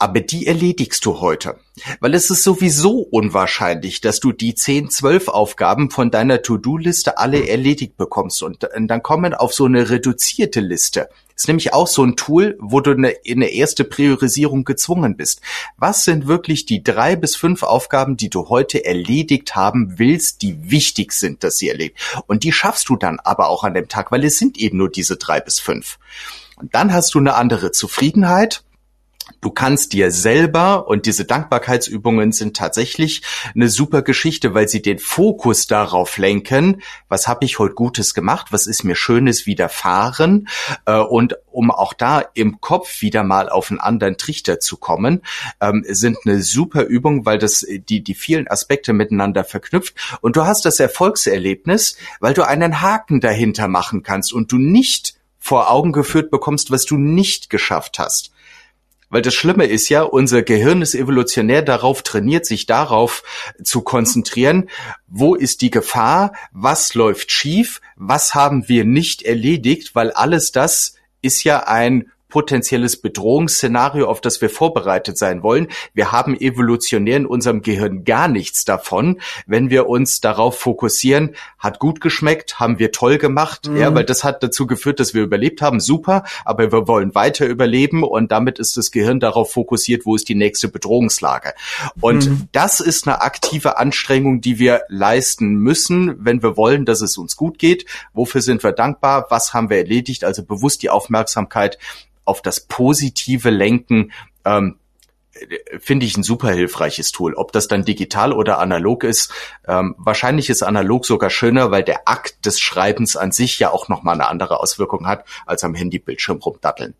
aber die erledigst du heute. Weil es ist sowieso unwahrscheinlich, dass du die 10, 12 Aufgaben von deiner To-Do-Liste alle erledigt bekommst und dann kommen auf so eine reduzierte Liste. Ist nämlich auch so ein Tool, wo du eine, in eine erste Priorisierung gezwungen bist. Was sind wirklich die drei bis fünf Aufgaben, die du heute erledigt haben willst, die wichtig sind, dass sie erledigt? Und die schaffst du dann aber auch an dem Tag, weil es sind eben nur diese drei bis fünf. Und dann hast du eine andere Zufriedenheit Du kannst dir selber, und diese Dankbarkeitsübungen sind tatsächlich eine super Geschichte, weil sie den Fokus darauf lenken, was habe ich heute Gutes gemacht, was ist mir Schönes widerfahren, äh, und um auch da im Kopf wieder mal auf einen anderen Trichter zu kommen, ähm, sind eine super Übung, weil das die, die vielen Aspekte miteinander verknüpft. Und du hast das Erfolgserlebnis, weil du einen Haken dahinter machen kannst und du nicht vor Augen geführt bekommst, was du nicht geschafft hast. Weil das Schlimme ist ja, unser Gehirn ist evolutionär darauf trainiert, sich darauf zu konzentrieren, wo ist die Gefahr, was läuft schief, was haben wir nicht erledigt, weil alles das ist ja ein potenzielles Bedrohungsszenario, auf das wir vorbereitet sein wollen. Wir haben evolutionär in unserem Gehirn gar nichts davon, wenn wir uns darauf fokussieren, hat gut geschmeckt, haben wir toll gemacht, mhm. ja, weil das hat dazu geführt, dass wir überlebt haben, super, aber wir wollen weiter überleben und damit ist das Gehirn darauf fokussiert, wo ist die nächste Bedrohungslage. Und mhm. das ist eine aktive Anstrengung, die wir leisten müssen, wenn wir wollen, dass es uns gut geht. Wofür sind wir dankbar? Was haben wir erledigt? Also bewusst die Aufmerksamkeit auf das Positive lenken, ähm, finde ich ein super hilfreiches Tool. Ob das dann digital oder analog ist, ähm, wahrscheinlich ist analog sogar schöner, weil der Akt des Schreibens an sich ja auch nochmal eine andere Auswirkung hat, als am Handybildschirm rumdatteln.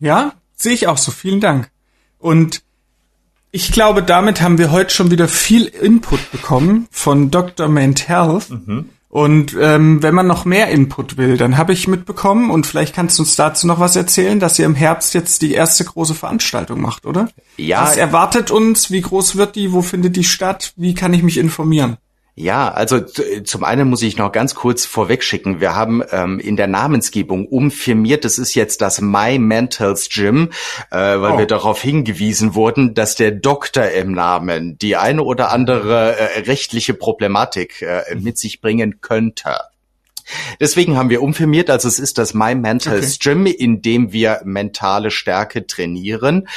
Ja, sehe ich auch so. Vielen Dank. Und ich glaube, damit haben wir heute schon wieder viel Input bekommen von Dr. Mental. Mhm. Und ähm, wenn man noch mehr Input will, dann habe ich mitbekommen, und vielleicht kannst du uns dazu noch was erzählen, dass ihr im Herbst jetzt die erste große Veranstaltung macht, oder? Ja. Was erwartet uns? Wie groß wird die? Wo findet die statt? Wie kann ich mich informieren? Ja, also zum einen muss ich noch ganz kurz vorwegschicken. Wir haben ähm, in der Namensgebung umfirmiert. Das ist jetzt das My Mentals Gym, äh, weil oh. wir darauf hingewiesen wurden, dass der Doktor im Namen die eine oder andere äh, rechtliche Problematik äh, mit sich bringen könnte. Deswegen haben wir umfirmiert, also es ist das My Mental okay. Gym, in dem wir mentale Stärke trainieren.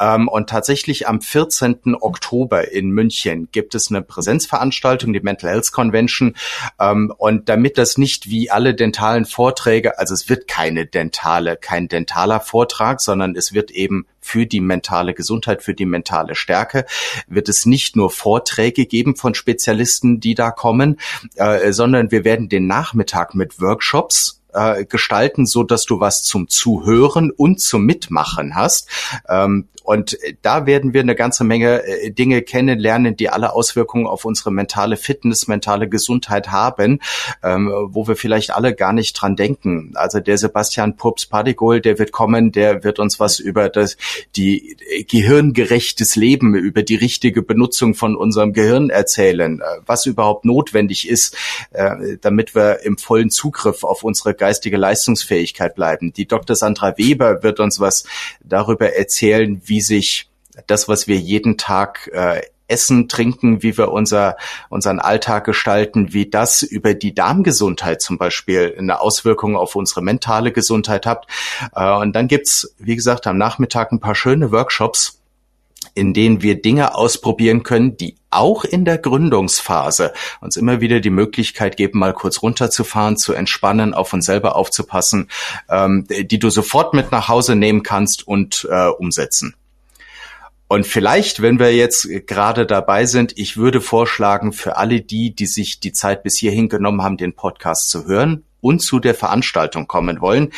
Ähm, und tatsächlich am 14. Oktober in München gibt es eine Präsenzveranstaltung, die Mental Health Convention. Ähm, und damit das nicht wie alle dentalen Vorträge, also es wird keine dentale, kein dentaler Vortrag, sondern es wird eben für die mentale Gesundheit, für die mentale Stärke, wird es nicht nur Vorträge geben von Spezialisten, die da kommen, äh, sondern wir werden den Nachmittag mit Workshops äh, gestalten, so dass du was zum Zuhören und zum Mitmachen hast. Ähm, und da werden wir eine ganze Menge äh, Dinge kennenlernen, die alle Auswirkungen auf unsere mentale Fitness, mentale Gesundheit haben, ähm, wo wir vielleicht alle gar nicht dran denken. Also der Sebastian Pups Padigol, der wird kommen, der wird uns was über das, die gehirngerechtes Leben, über die richtige Benutzung von unserem Gehirn erzählen, äh, was überhaupt notwendig ist, äh, damit wir im vollen Zugriff auf unsere geistige Leistungsfähigkeit bleiben. Die Dr. Sandra Weber wird uns was darüber erzählen, wie sich das, was wir jeden Tag äh, essen, trinken, wie wir unser, unseren Alltag gestalten, wie das über die Darmgesundheit zum Beispiel eine Auswirkung auf unsere mentale Gesundheit hat. Äh, und dann gibt's, wie gesagt, am Nachmittag ein paar schöne Workshops, in denen wir Dinge ausprobieren können, die auch in der Gründungsphase uns immer wieder die Möglichkeit geben, mal kurz runterzufahren, zu entspannen, auf uns selber aufzupassen, ähm, die du sofort mit nach Hause nehmen kannst und äh, umsetzen. Und vielleicht, wenn wir jetzt gerade dabei sind, ich würde vorschlagen, für alle die, die sich die Zeit bis hierhin genommen haben, den Podcast zu hören und zu der Veranstaltung kommen wollen,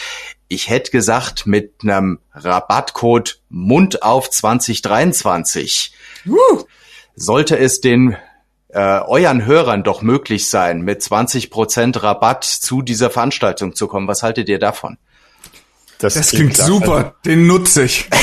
ich hätte gesagt, mit einem Rabattcode Mund auf 2023 uh. sollte es den äh, euren Hörern doch möglich sein, mit 20% Rabatt zu dieser Veranstaltung zu kommen. Was haltet ihr davon? Das, das klingt, klingt super, den nutze ich.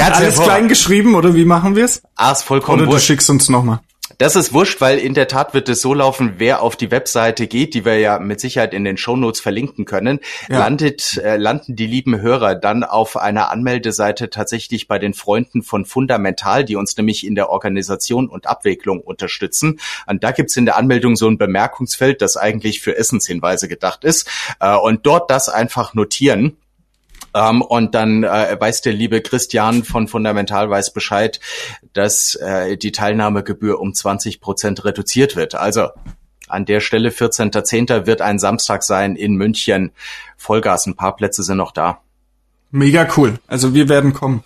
Alles klein geschrieben oder wie machen wir es? Ah, ist vollkommen Oder du schickst uns nochmal. Das ist wurscht, weil in der Tat wird es so laufen, wer auf die Webseite geht, die wir ja mit Sicherheit in den Shownotes verlinken können, ja. landet, äh, landen die lieben Hörer dann auf einer Anmeldeseite tatsächlich bei den Freunden von Fundamental, die uns nämlich in der Organisation und Abwicklung unterstützen. Und da gibt's in der Anmeldung so ein Bemerkungsfeld, das eigentlich für Essenshinweise gedacht ist. Äh, und dort das einfach notieren ähm, und dann äh, weiß der liebe Christian von Fundamental weiß Bescheid, dass äh, die Teilnahmegebühr um 20 Prozent reduziert wird. Also an der Stelle 14.10. wird ein Samstag sein in München. Vollgas, ein paar Plätze sind noch da. Mega cool. Also wir werden kommen.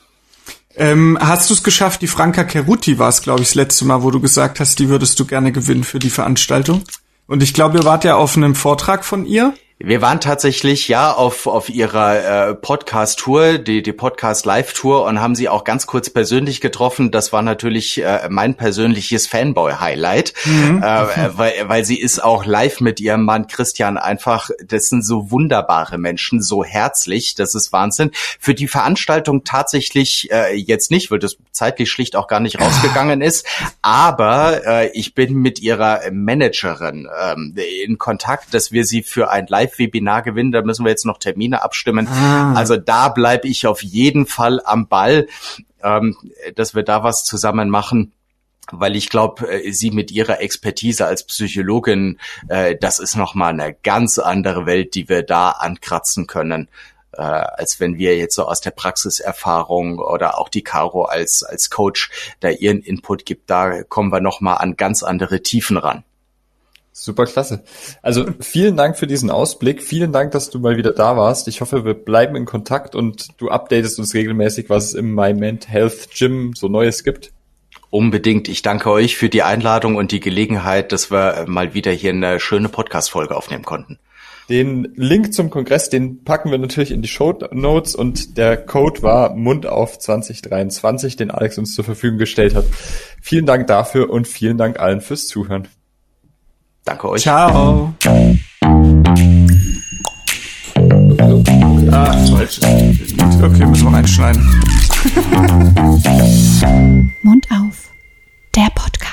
Ähm, hast du es geschafft? Die Franka Ceruti war es, glaube ich, das letzte Mal, wo du gesagt hast, die würdest du gerne gewinnen für die Veranstaltung. Und ich glaube, ihr wart ja auf einem Vortrag von ihr. Wir waren tatsächlich ja auf, auf ihrer äh, Podcast-Tour, die, die Podcast-Live-Tour und haben sie auch ganz kurz persönlich getroffen. Das war natürlich äh, mein persönliches Fanboy-Highlight, mhm. äh, weil, weil sie ist auch live mit ihrem Mann Christian einfach, das sind so wunderbare Menschen, so herzlich, das ist Wahnsinn. Für die Veranstaltung tatsächlich äh, jetzt nicht, weil das zeitlich schlicht auch gar nicht rausgegangen ist, aber äh, ich bin mit ihrer Managerin ähm, in Kontakt, dass wir sie für ein Live Live-Webinar gewinnen. Da müssen wir jetzt noch Termine abstimmen. Ah. Also da bleibe ich auf jeden Fall am Ball, ähm, dass wir da was zusammen machen weil ich glaube, äh, sie mit ihrer Expertise als Psychologin, äh, das ist noch mal eine ganz andere Welt, die wir da ankratzen können, äh, als wenn wir jetzt so aus der Praxiserfahrung oder auch die Caro als als Coach da ihren Input gibt. Da kommen wir noch mal an ganz andere Tiefen ran. Super klasse. Also vielen Dank für diesen Ausblick. Vielen Dank, dass du mal wieder da warst. Ich hoffe, wir bleiben in Kontakt und du updatest uns regelmäßig, was es im My Ment Health Gym so Neues gibt. Unbedingt. Ich danke euch für die Einladung und die Gelegenheit, dass wir mal wieder hier eine schöne Podcast-Folge aufnehmen konnten. Den Link zum Kongress, den packen wir natürlich in die Show Notes und der Code war Mundauf 2023, den Alex uns zur Verfügung gestellt hat. Vielen Dank dafür und vielen Dank allen fürs Zuhören. Danke euch. Ciao. Ah, falsch. Okay, müssen wir reinschneiden. Mund auf. Der Podcast.